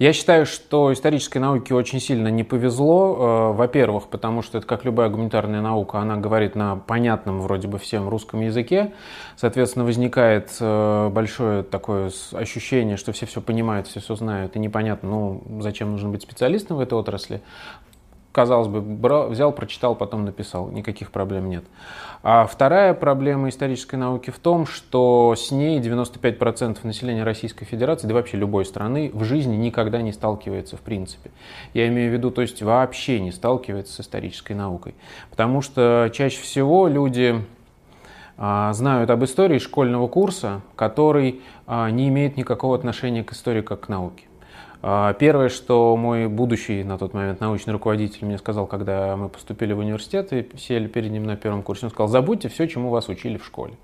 Я считаю, что исторической науке очень сильно не повезло. Э, во-первых, потому что это как любая гуманитарная наука, она говорит на понятном вроде бы всем русском языке. Соответственно, возникает э, большое такое ощущение, что все все понимают, все все знают, и непонятно, ну, зачем нужно быть специалистом в этой отрасли казалось бы, брал, взял, прочитал, потом написал, никаких проблем нет. А вторая проблема исторической науки в том, что с ней 95% населения Российской Федерации, да вообще любой страны, в жизни никогда не сталкивается в принципе. Я имею в виду, то есть вообще не сталкивается с исторической наукой. Потому что чаще всего люди а, знают об истории школьного курса, который а, не имеет никакого отношения к истории как к науке. А, первое, что мой будущий на тот момент научный руководитель мне сказал, когда мы поступили в университет и сели перед ним на первом курсе, он сказал, забудьте все, чему вас учили в школе.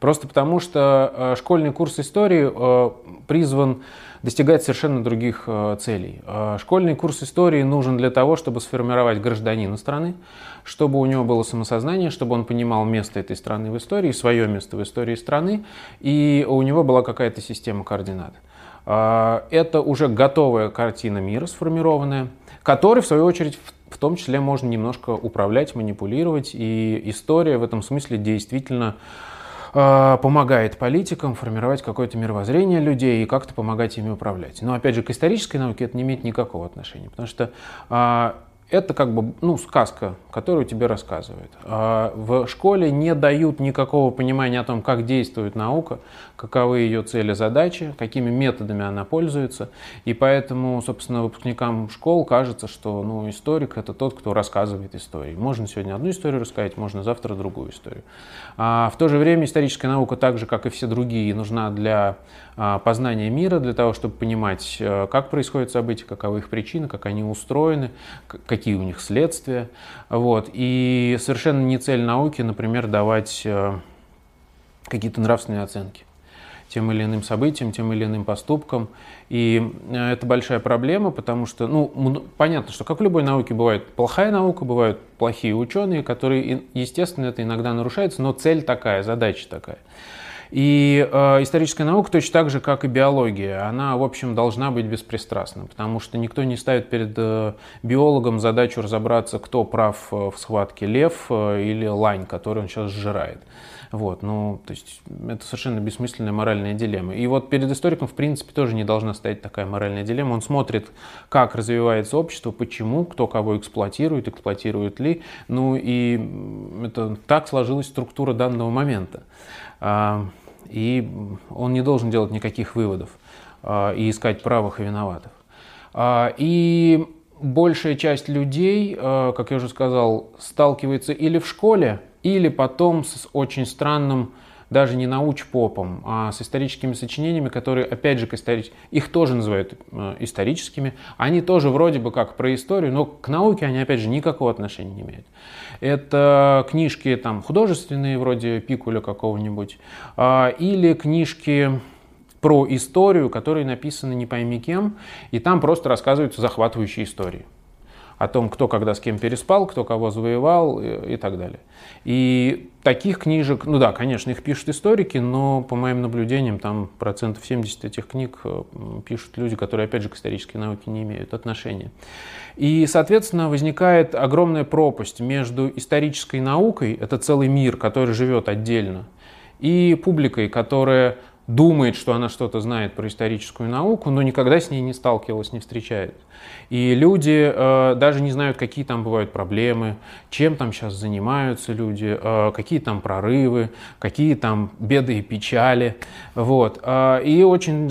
Просто потому, что а, школьный курс истории а, призван достигать совершенно других целей. Школьный курс истории нужен для того, чтобы сформировать гражданина страны, чтобы у него было самосознание, чтобы он понимал место этой страны в истории, свое место в истории страны, и у него была какая-то система координат. А, это уже готовая картина мира сформированная, которой, в свою очередь, в том числе можно немножко управлять, манипулировать. И история в этом смысле действительно а, помогает политикам формировать какое-то мировоззрение людей и как-то помогать ими управлять. Но опять же, к исторической науке это не имеет никакого отношения, потому что а, это как бы ну, сказка, которую тебе рассказывают. А в школе не дают никакого понимания о том, как действует наука, каковы ее цели, задачи, какими методами она пользуется. И поэтому, собственно, выпускникам школ кажется, что ну, историк – это тот, кто рассказывает истории. Можно сегодня одну историю рассказать, можно завтра другую историю. А в то же время историческая наука, так же, как и все другие, нужна для а, познания мира, для того, чтобы понимать, э, как происходят события, каковы их причины, как они устроены, какие у них следствия. Вот. И совершенно не цель науки, например, давать э, какие-то нравственные оценки тем или иным событиям, тем или иным поступкам. И э, это большая проблема, потому что, ну, понятно, что как в любой науке бывает плохая наука, бывают плохие ученые, которые, естественно, это иногда нарушается, но цель такая, задача такая. И э, историческая наука точно так же, как и биология, она, в общем, должна быть беспристрастна, потому что никто не ставит перед э, биологом задачу разобраться, кто прав э, в схватке лев э, или лань, который он сейчас сжирает. Вот, ну, то есть это совершенно бессмысленная моральная дилемма. И вот перед историком, в принципе, тоже не должна стоять такая моральная дилемма. Он смотрит, как развивается общество, почему, кто кого эксплуатирует, эксплуатирует ли. Ну и это так сложилась структура данного момента. А, и он не должен делать никаких выводов а, и искать правых и виноватых. А, и большая часть людей, как я уже сказал, сталкивается или в школе, или потом с очень странным, даже не научпопом, а с историческими сочинениями, которые, опять же, к историч... их тоже называют э, историческими. Они тоже вроде бы как про историю, но к науке они, опять же, никакого отношения не имеют. Это книжки там художественные, вроде Пикуля какого-нибудь, э, или книжки про историю, которые написаны не пойми кем, и там просто рассказываются захватывающие истории о том, кто когда с кем переспал, кто кого завоевал и, и так далее. И таких книжек, ну да, конечно, их пишут историки, но по моим наблюдениям там процентов 70 этих книг э, пишут люди, которые, опять же, к исторической науке не имеют отношения. И, соответственно, возникает огромная пропасть между исторической наукой, это целый мир, который живет отдельно, и публикой, которая думает, что она что-то знает про историческую науку, но никогда с ней не сталкивалась, не встречает. И люди э, даже не знают, какие там бывают проблемы, чем там сейчас занимаются люди, э, какие там прорывы, какие там беды и печали. Вот. Э, и очень,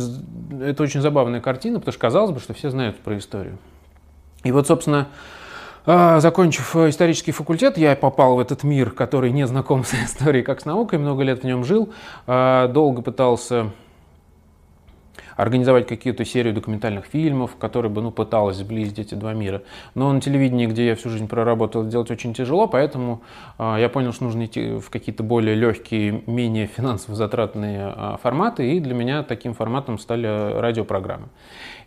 это очень забавная картина, потому что казалось бы, что все знают про историю. И вот, собственно, закончив э, исторический факультет, я попал в этот мир, который не знаком с историей как с наукой, много лет в нем жил, а, долго пытался организовать какую-то серию документальных фильмов, которые бы ну, пыталась сблизить эти два мира. Но на телевидении, где я всю жизнь проработал, делать очень тяжело, поэтому э, я понял, что нужно идти в какие-то более легкие, менее финансово затратные э, форматы, и для меня таким форматом стали радиопрограммы.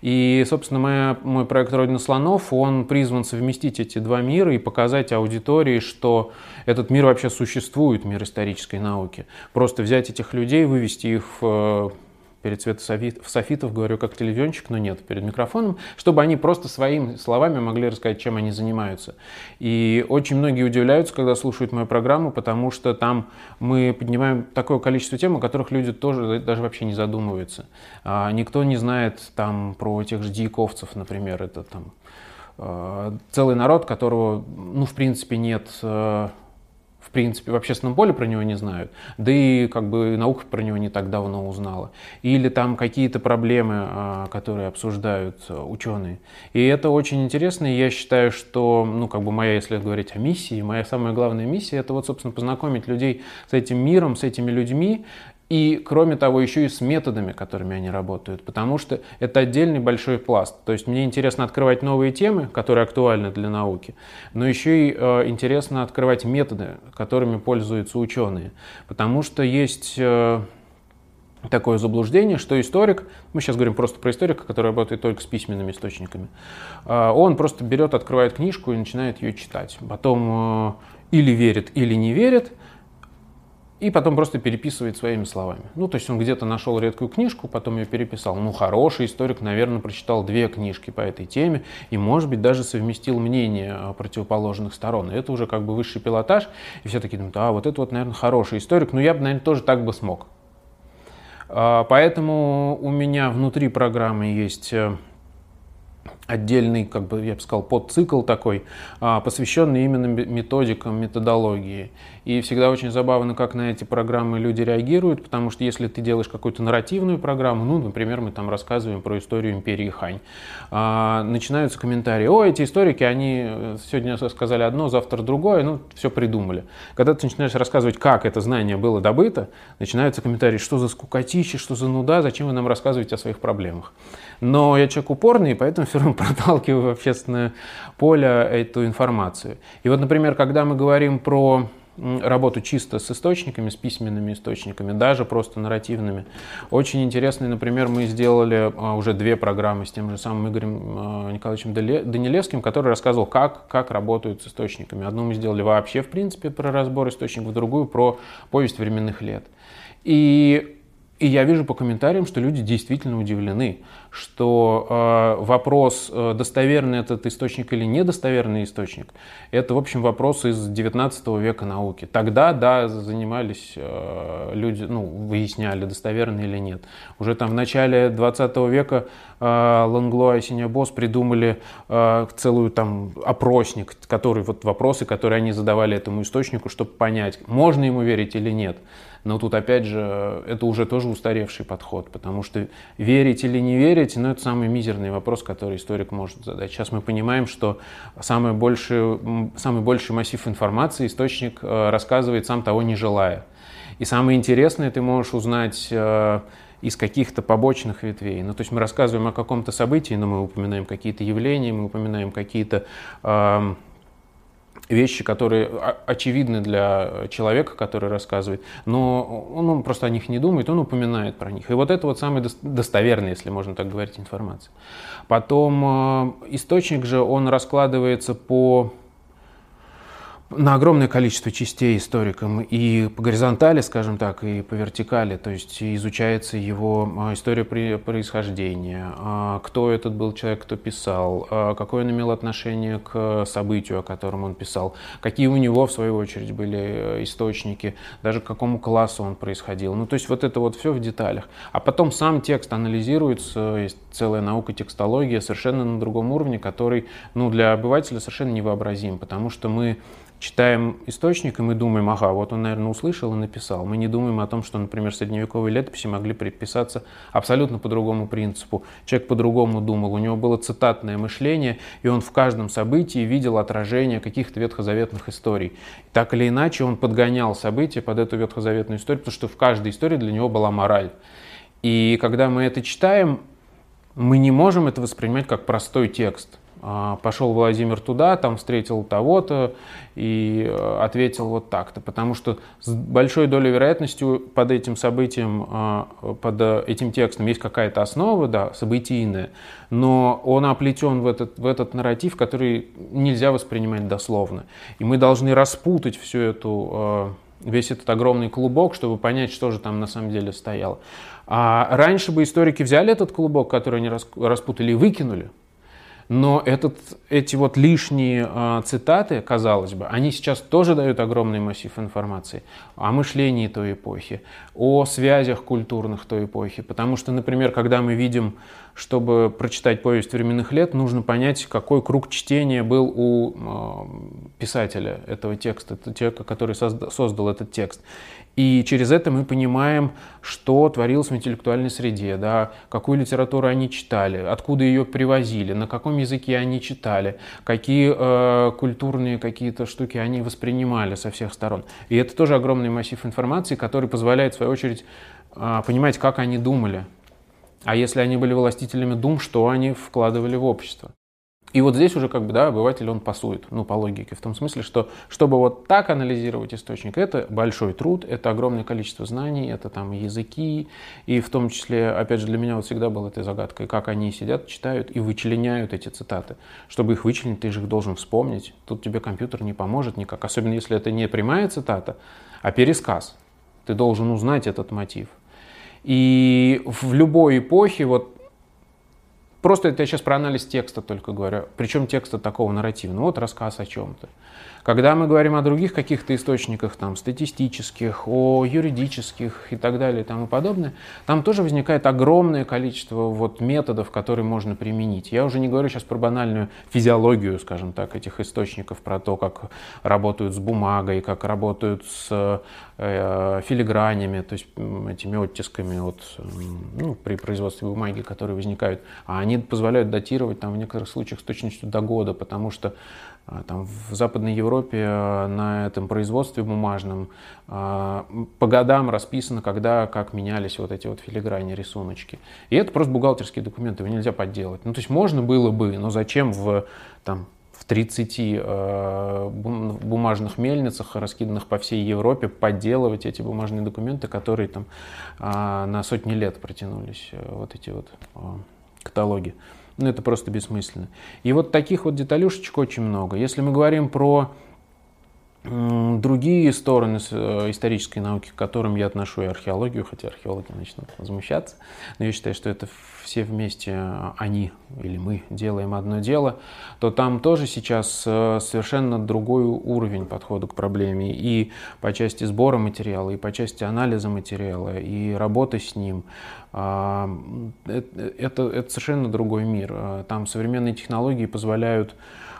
И, собственно, моя, мой проект «Родина слонов», он призван совместить эти два мира и показать аудитории, что этот мир вообще существует, мир исторической науки. Просто взять этих людей, вывести их в перед светософитов говорю как телевизионщик, но нет, перед микрофоном, чтобы они просто своими словами могли рассказать, чем они занимаются. И очень многие удивляются, когда слушают мою программу, потому что там мы поднимаем такое количество тем, о которых люди тоже даже вообще не задумываются. А, никто не знает там про тех же дьяковцев, например, это там а, целый народ, которого, ну, в принципе, нет а, в принципе, в общественном поле про него не знают, да и как бы наука про него не так давно узнала. Или там какие-то проблемы, а, которые обсуждают а, ученые. И это очень интересно, и я считаю, что, ну, как бы моя, если говорить о миссии, моя самая главная миссия, это вот, собственно, познакомить людей с этим миром, с этими людьми, и, кроме того, еще и с методами, которыми они работают, потому что это отдельный большой пласт. То есть мне интересно открывать новые темы, которые актуальны для науки, но еще и э, интересно открывать методы, которыми пользуются ученые. Потому что есть э, такое заблуждение, что историк, мы сейчас говорим просто про историка, который работает только с письменными источниками, э, он просто берет, открывает книжку и начинает ее читать. Потом э, или верит, или не верит – и потом просто переписывает своими словами. Ну, то есть он где-то нашел редкую книжку, потом ее переписал. Ну, хороший историк, наверное, прочитал две книжки по этой теме и, может быть, даже совместил мнение противоположных сторон. И это уже как бы высший пилотаж. И все такие думают, а вот это вот, наверное, хороший историк, но я бы, наверное, тоже так бы смог. А, поэтому у меня внутри программы есть э, отдельный, как бы я бы сказал, подцикл такой, а, посвященный именно методикам, методологии. И всегда очень забавно, как на эти программы люди реагируют, потому что если ты делаешь какую-то нарративную программу, ну, например, мы там рассказываем про историю империи Хань, а, начинаются комментарии, о, эти историки, они э, сегодня сказали одно, завтра другое, ну, все придумали. Когда ты начинаешь рассказывать, как это знание было добыто, начинаются комментарии, что за скукотища, что за нуда, зачем вы нам рассказываете о своих проблемах. Но я человек упорный, поэтому все равно проталкиваю в общественное поле эту информацию. И вот, например, когда мы говорим про работу чисто с источниками, с письменными источниками, даже просто нарративными. Очень интересный, например, мы сделали а, уже две программы с тем же самым Игорем а, Николаевичем Данилевским, который рассказывал, как, как работают с источниками. Одну мы сделали вообще, в принципе, про разбор источников, другую про повесть временных лет. И и я вижу по комментариям, что люди действительно удивлены, что э, вопрос, э, достоверный этот источник или недостоверный источник, это, в общем, вопрос из 19 века науки. Тогда, да, занимались э, люди, ну, выясняли, достоверный или нет. Уже там в начале 20 века э, Лангло и Синябос придумали э, целую там опросник, который, вот вопросы, которые они задавали этому источнику, чтобы понять, можно ему верить или нет. Но тут, опять же, это уже тоже устаревший подход, потому что верить или не верить, ну, это самый мизерный вопрос, который историк может задать. Сейчас мы понимаем, что самый большой, самый больший массив информации источник э, рассказывает сам того не желая. И самое интересное, ты можешь узнать э, из каких-то побочных ветвей. Ну, то есть мы рассказываем о каком-то событии, но мы упоминаем какие-то явления, мы упоминаем какие-то вещи, которые очевидны для человека, который рассказывает, но он, он просто о них не думает, он упоминает про них. И вот это вот самая достоверная, если можно так говорить, информация. Потом э, источник же, он раскладывается по на огромное количество частей историком и по горизонтали, скажем так, и по вертикали, то есть изучается его а, история происхождения, а, кто этот был человек, кто писал, а, какое он имел отношение к событию, о котором он писал, какие у него, в свою очередь, были э, источники, даже к какому классу он происходил. Ну, то есть вот это вот все в деталях. А потом сам текст анализируется, есть целая наука текстология совершенно на другом уровне, который ну, для обывателя совершенно невообразим, потому что мы читаем источник, и мы думаем, ага, вот он, наверное, услышал и написал. Мы не думаем о том, что, например, средневековые летописи могли предписаться абсолютно по другому принципу. Человек по-другому думал, у него было цитатное мышление, и он в каждом событии видел отражение каких-то ветхозаветных историй. Так или иначе, он подгонял события под эту ветхозаветную историю, потому что в каждой истории для него была мораль. И когда мы это читаем, мы не можем это воспринимать как простой текст – пошел Владимир туда, там встретил того-то и э, ответил вот так-то. Потому что с большой долей вероятности под этим событием, а, под этим текстом есть какая-то основа, да, событийная, но он оплетен в этот, в этот нарратив, который нельзя воспринимать дословно. И мы должны распутать всю эту а, весь этот огромный клубок, чтобы понять, что же там на самом деле стояло. А раньше бы историки взяли этот клубок, который они распутали, и выкинули. Но этот, эти вот лишние э, цитаты, казалось бы, они сейчас тоже дают огромный массив информации о мышлении той эпохи, о связях культурных той эпохи. Потому что, например, когда мы видим, чтобы прочитать повесть временных лет, нужно понять, какой круг чтения был у э, писателя этого текста, человека, который создал этот текст. И через это мы понимаем, что творилось в интеллектуальной среде, да, какую литературу они читали, откуда ее привозили, на каком языке они читали, какие э, культурные какие-то штуки они воспринимали со всех сторон. И это тоже огромный массив информации, который позволяет, в свою очередь, э, понимать, как они думали. А если они были властителями дум, что они вкладывали в общество. И вот здесь уже как бы, да, обыватель, он пасует, ну, по логике, в том смысле, что чтобы вот так анализировать источник, это большой труд, это огромное количество знаний, это там языки, и в том числе, опять же, для меня вот всегда была этой загадкой, как они сидят, читают и вычленяют эти цитаты. Чтобы их вычленить, ты же их должен вспомнить, тут тебе компьютер не поможет никак, особенно если это не прямая цитата, а пересказ. Ты должен узнать этот мотив. И в любой эпохе, вот Просто это я сейчас про анализ текста только говорю. Причем текста такого нарративного. Вот рассказ о чем-то. Когда мы говорим о других каких-то источниках, там, статистических, о юридических и так далее и тому подобное, там тоже возникает огромное количество вот методов, которые можно применить. Я уже не говорю сейчас про банальную физиологию, скажем так, этих источников, про то, как работают с бумагой, как работают с э, филигранями, то есть этими оттисками от, ну, при производстве бумаги, которые возникают. А они позволяют датировать там, в некоторых случаях с точностью до года, потому что там в Западной Европе а, на этом производстве бумажном а, по годам расписано, когда, как менялись вот эти вот филиграни, рисуночки. И это просто бухгалтерские документы, его нельзя подделать. Ну, то есть можно было бы, но зачем в, там, в 30 бумажных мельницах, раскиданных по всей Европе, подделывать эти бумажные документы, которые там на сотни лет протянулись, э, вот эти вот каталоги. Ну, это просто бессмысленно. И вот таких вот деталюшечек очень много. Если мы говорим про другие стороны э, исторической науки, к которым я отношу и археологию, хотя археологи начнут возмущаться, но я считаю, что это все вместе э, они или мы делаем одно дело, то там тоже сейчас э, совершенно другой уровень подхода к проблеме и по части сбора материала, и по части анализа материала, и работы с ним. А, это, это совершенно другой мир. Там современные технологии позволяют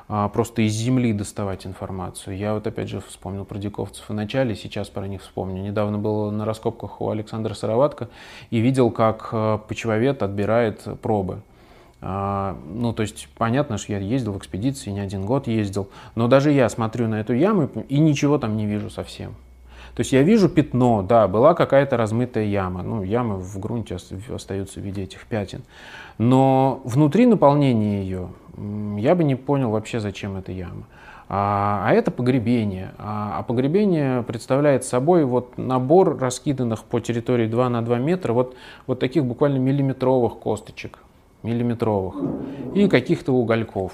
просто из земли доставать информацию. Я вот опять же вспомнил про диковцев в начале, сейчас про них вспомню. Недавно был на раскопках у Александра Сыроватка и видел, как а, почвовед отбирает пробы. А, ну, то есть, понятно, что я ездил в экспедиции, не один год ездил, но даже я смотрю на эту яму и ничего там не вижу совсем. То есть я вижу пятно, да, была какая-то размытая яма. Ну, ямы в грунте остаются в виде этих пятен. Но внутри наполнения ее я бы не понял вообще, зачем эта яма. А, а это погребение. А, а погребение представляет собой вот набор раскиданных по территории 2 на 2 метра вот, вот таких буквально миллиметровых косточек, миллиметровых, и каких-то угольков.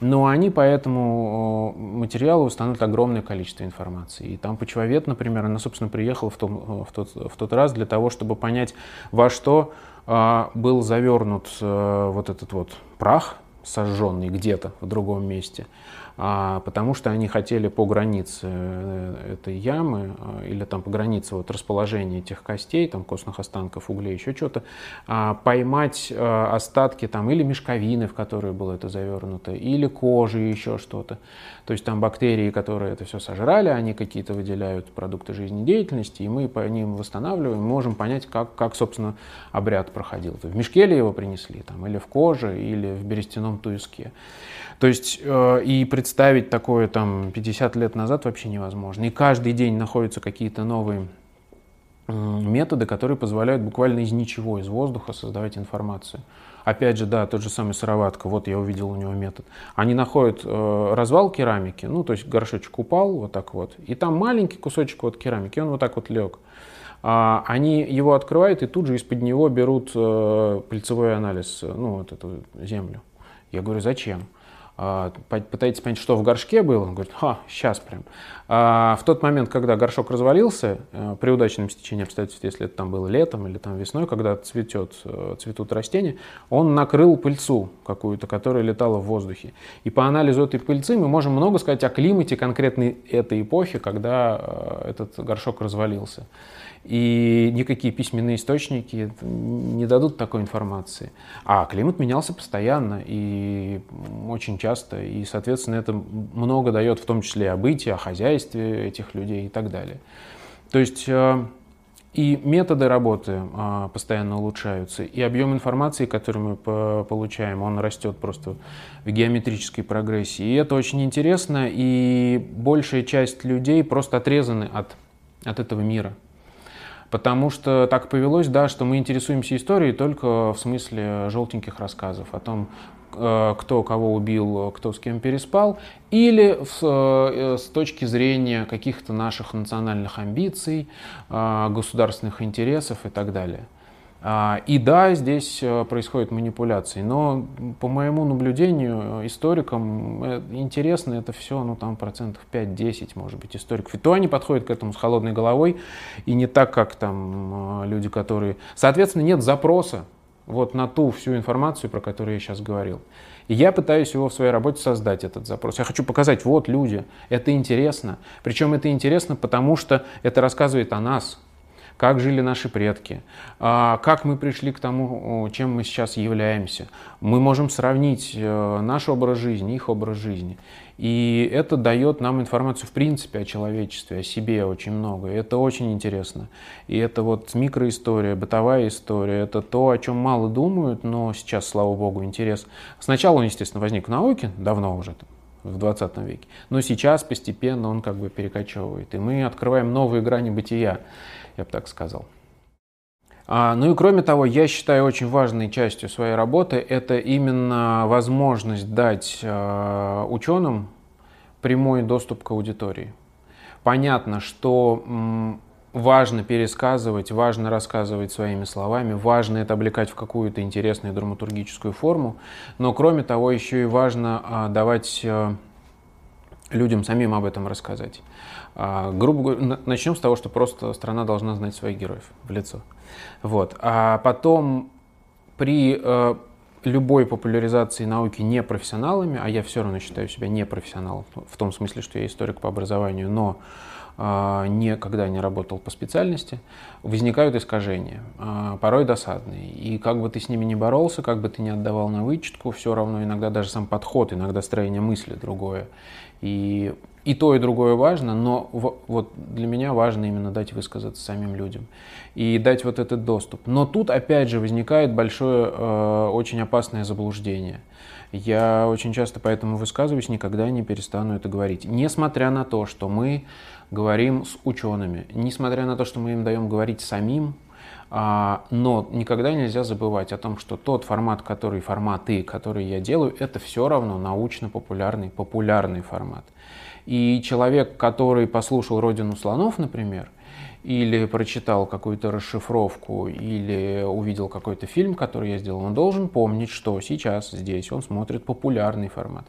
Но они по этому материалу установят огромное количество информации. И там почвовед, например, она, собственно, приехала в, том, в, тот, в тот раз для того, чтобы понять, во что а, был завернут а, вот этот вот прах, сожженный где-то в другом месте потому что они хотели по границе э, этой ямы а, или там по границе вот расположения этих костей, там костных останков, углей, еще что-то, а, поймать а, остатки там или мешковины, в которые было это завернуто, или кожи, еще что-то. То есть там бактерии, которые это все сожрали, они какие-то выделяют продукты жизнедеятельности, и мы по ним восстанавливаем, можем понять, как, как собственно, обряд проходил. В мешке ли его принесли, там, или в коже, или в берестяном туиске. То есть э, и представить такое там 50 лет назад вообще невозможно. И каждый день находятся какие-то новые методы, которые позволяют буквально из ничего, из воздуха создавать информацию. Опять же, да, тот же самый сыроватка, вот я увидел у него метод. Они находят э, развал керамики, ну, то есть горшочек упал вот так вот, и там маленький кусочек вот керамики, он вот так вот лег. А, они его открывают и тут же из-под него берут э, пыльцевой анализ, ну, вот эту землю. Я говорю, зачем? А, пытаетесь понять, что в горшке было, он говорит, ха, сейчас прям. А в тот момент, когда горшок развалился, э, при удачном стечении обстоятельств, если это там было летом или там весной, когда цветет, э, цветут растения, он накрыл пыльцу какую-то, которая летала в воздухе. И по анализу этой пыльцы мы можем много сказать о климате конкретной этой эпохи, когда э, этот горшок развалился. И никакие письменные источники не дадут такой информации. А климат менялся постоянно и очень часто. И, соответственно, это много дает в том числе о бытии, о хозяйстве этих людей и так далее. То есть э, и методы работы а, постоянно улучшаются, и объем информации, который мы получаем, он растет просто в геометрической прогрессии. И это очень интересно, и большая часть людей просто отрезаны от, от этого мира. Потому что так повелось, да, что мы интересуемся историей только в смысле желтеньких рассказов о том, э, кто кого убил, кто с кем переспал, или с, э, с точки зрения каких-то наших национальных амбиций, э, государственных интересов и так далее. А, и да, здесь э, происходят манипуляции, но по моему наблюдению, историкам э, интересно это все, ну там процентов 5-10, может быть, историков. И то они подходят к этому с холодной головой, и не так, как там э, люди, которые... Соответственно, нет запроса вот на ту всю информацию, про которую я сейчас говорил. И я пытаюсь его в своей работе создать, этот запрос. Я хочу показать, вот люди, это интересно. Причем это интересно, потому что это рассказывает о нас, как жили наши предки, а, как мы пришли к тому, чем мы сейчас являемся. Мы можем сравнить э, наш образ жизни, их образ жизни. И это дает нам информацию в принципе о человечестве, о себе очень много. И это очень интересно. И это вот микроистория, бытовая история. Это то, о чем мало думают, но сейчас, слава богу, интерес. Сначала он, естественно, возник в науке, давно уже, в 20 веке. Но сейчас постепенно он как бы перекочевывает. И мы открываем новые грани бытия я бы так сказал. А, ну и кроме того, я считаю очень важной частью своей работы это именно возможность дать э, ученым прямой доступ к аудитории. Понятно, что важно пересказывать, важно рассказывать своими словами, важно это облекать в какую-то интересную драматургическую форму, но кроме того еще и важно э, давать э, людям самим об этом рассказать. А, грубо говоря, начнем с того, что просто страна должна знать своих героев в лицо. Вот. А потом при э, любой популяризации науки непрофессионалами, а я все равно считаю себя непрофессионалом, в том смысле, что я историк по образованию, но э, никогда не работал по специальности, возникают искажения, э, порой досадные. И как бы ты с ними не боролся, как бы ты не отдавал на вычетку, все равно иногда даже сам подход, иногда строение мысли другое. И и то, и другое важно, но вот для меня важно именно дать высказаться самим людям и дать вот этот доступ. Но тут опять же возникает большое, э, очень опасное заблуждение. Я очень часто поэтому высказываюсь, никогда не перестану это говорить. Несмотря на то, что мы говорим с учеными, несмотря на то, что мы им даем говорить самим, но никогда нельзя забывать о том, что тот формат, который форматы, которые я делаю, это все равно научно-популярный, популярный формат. И человек, который послушал «Родину слонов», например, или прочитал какую-то расшифровку, или увидел какой-то фильм, который я сделал, он должен помнить, что сейчас здесь он смотрит популярный формат.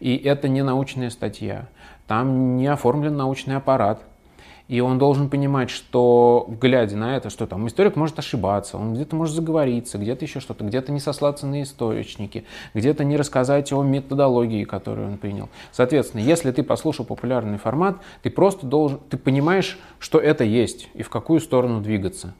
И это не научная статья. Там не оформлен научный аппарат, и он должен понимать, что, глядя на это, что там историк может ошибаться, он где-то может заговориться, где-то еще что-то, где-то не сослаться на источники, где-то не рассказать о методологии, которую он принял. Соответственно, если ты послушал популярный формат, ты просто должен, ты понимаешь, что это есть и в какую сторону двигаться.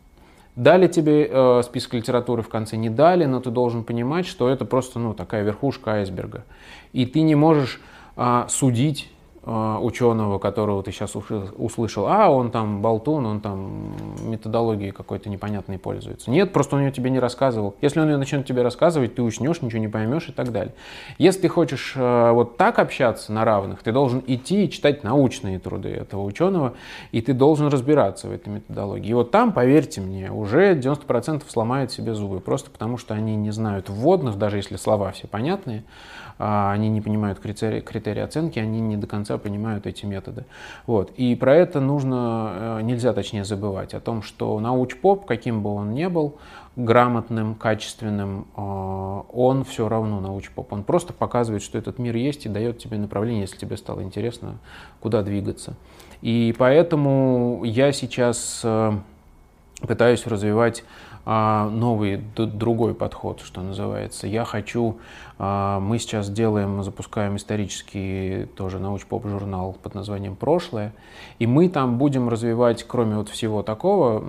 Дали тебе э, список литературы в конце, не дали, но ты должен понимать, что это просто ну, такая верхушка айсберга. И ты не можешь э, судить ученого, которого ты сейчас услышал, а он там болтун, он там методологией какой-то непонятной пользуется. Нет, просто он ее тебе не рассказывал. Если он ее начнет тебе рассказывать, ты уснешь, ничего не поймешь и так далее. Если ты хочешь э, вот так общаться на равных, ты должен идти и читать научные труды этого ученого, и ты должен разбираться в этой методологии. И вот там, поверьте мне, уже 90% сломают себе зубы, просто потому что они не знают вводных, даже если слова все понятные, а они не понимают критерии, критерии оценки, они не до конца конца понимают эти методы. Вот. И про это нужно, нельзя точнее забывать, о том, что науч-поп, каким бы он ни был, грамотным, качественным, он все равно науч-поп. Он просто показывает, что этот мир есть и дает тебе направление, если тебе стало интересно, куда двигаться. И поэтому я сейчас пытаюсь развивать новый, другой подход, что называется. Я хочу, а, мы сейчас делаем, запускаем исторический тоже науч-поп журнал под названием «Прошлое», и мы там будем развивать, кроме вот всего такого,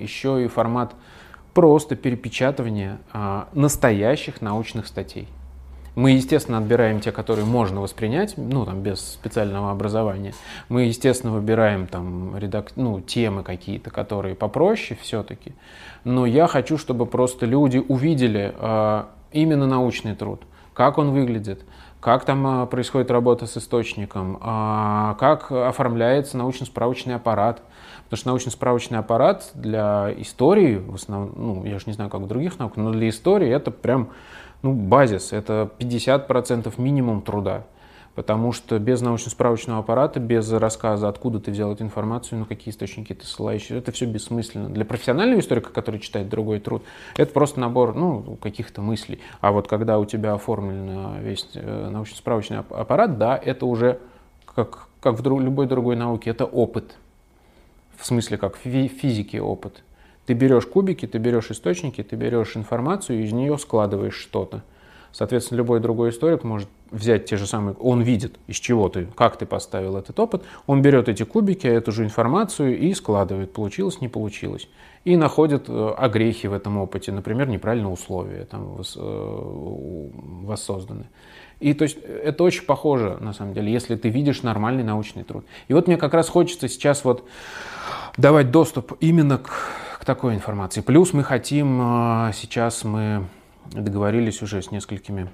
еще и формат просто перепечатывания а, настоящих научных статей. Мы, естественно, отбираем те, которые можно воспринять, ну, там, без специального образования. Мы, естественно, выбираем там редак... ну, темы какие-то, которые попроще все-таки. Но я хочу, чтобы просто люди увидели э, именно научный труд, как он выглядит, как там э, происходит работа с источником, э, как оформляется научно-справочный аппарат. Потому что научно-справочный аппарат для истории, в основном, ну, я же не знаю, как в других науках, но для истории это прям ну, базис, это 50% минимум труда. Потому что без научно-справочного аппарата, без рассказа, откуда ты взял эту информацию, на какие источники ты ссылаешься, это все бессмысленно. Для профессионального историка, который читает другой труд, это просто набор ну, каких-то мыслей. А вот когда у тебя оформлен весь э, научно-справочный аппарат, да, это уже, как, как в любой другой науке, это опыт. В смысле, как в физике опыт. Ты берешь кубики, ты берешь источники, ты берешь информацию и из нее складываешь что-то. Соответственно, любой другой историк может взять те же самые, он видит, из чего ты, как ты поставил этот опыт, он берет эти кубики, эту же информацию и складывает, получилось, не получилось. И находит э, огрехи в этом опыте, например, неправильные условия там э, воссозданы. И то есть это очень похоже, на самом деле, если ты видишь нормальный научный труд. И вот мне как раз хочется сейчас вот давать доступ именно к такой информации. Плюс мы хотим, а, сейчас мы договорились уже с несколькими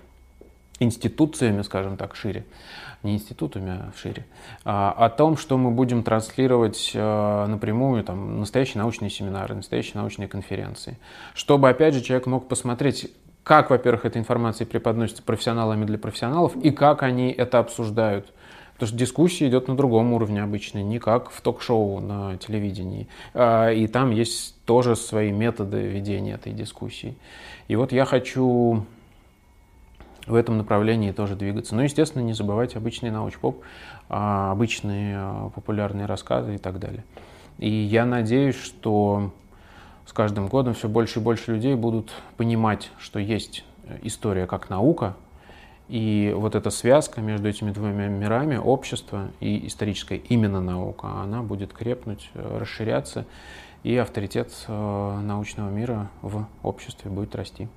институциями, скажем так, шире, не институтами, а шире, а, о том, что мы будем транслировать а, напрямую там, настоящие научные семинары, настоящие научные конференции, чтобы, опять же, человек мог посмотреть, как, во-первых, эта информация преподносится профессионалами для профессионалов и как они это обсуждают Потому что дискуссия идет на другом уровне обычно, не как в ток-шоу на телевидении. А, и там есть тоже свои методы ведения этой дискуссии. И вот я хочу в этом направлении тоже двигаться. Ну, естественно, не забывать обычный научпоп, а, обычные а, популярные рассказы и так далее. И я надеюсь, что с каждым годом все больше и больше людей будут понимать, что есть история как наука, и вот эта связка между этими двумя мирами, общество и историческая именно наука, она будет крепнуть, э, расширяться, и авторитет э, научного мира в обществе будет расти.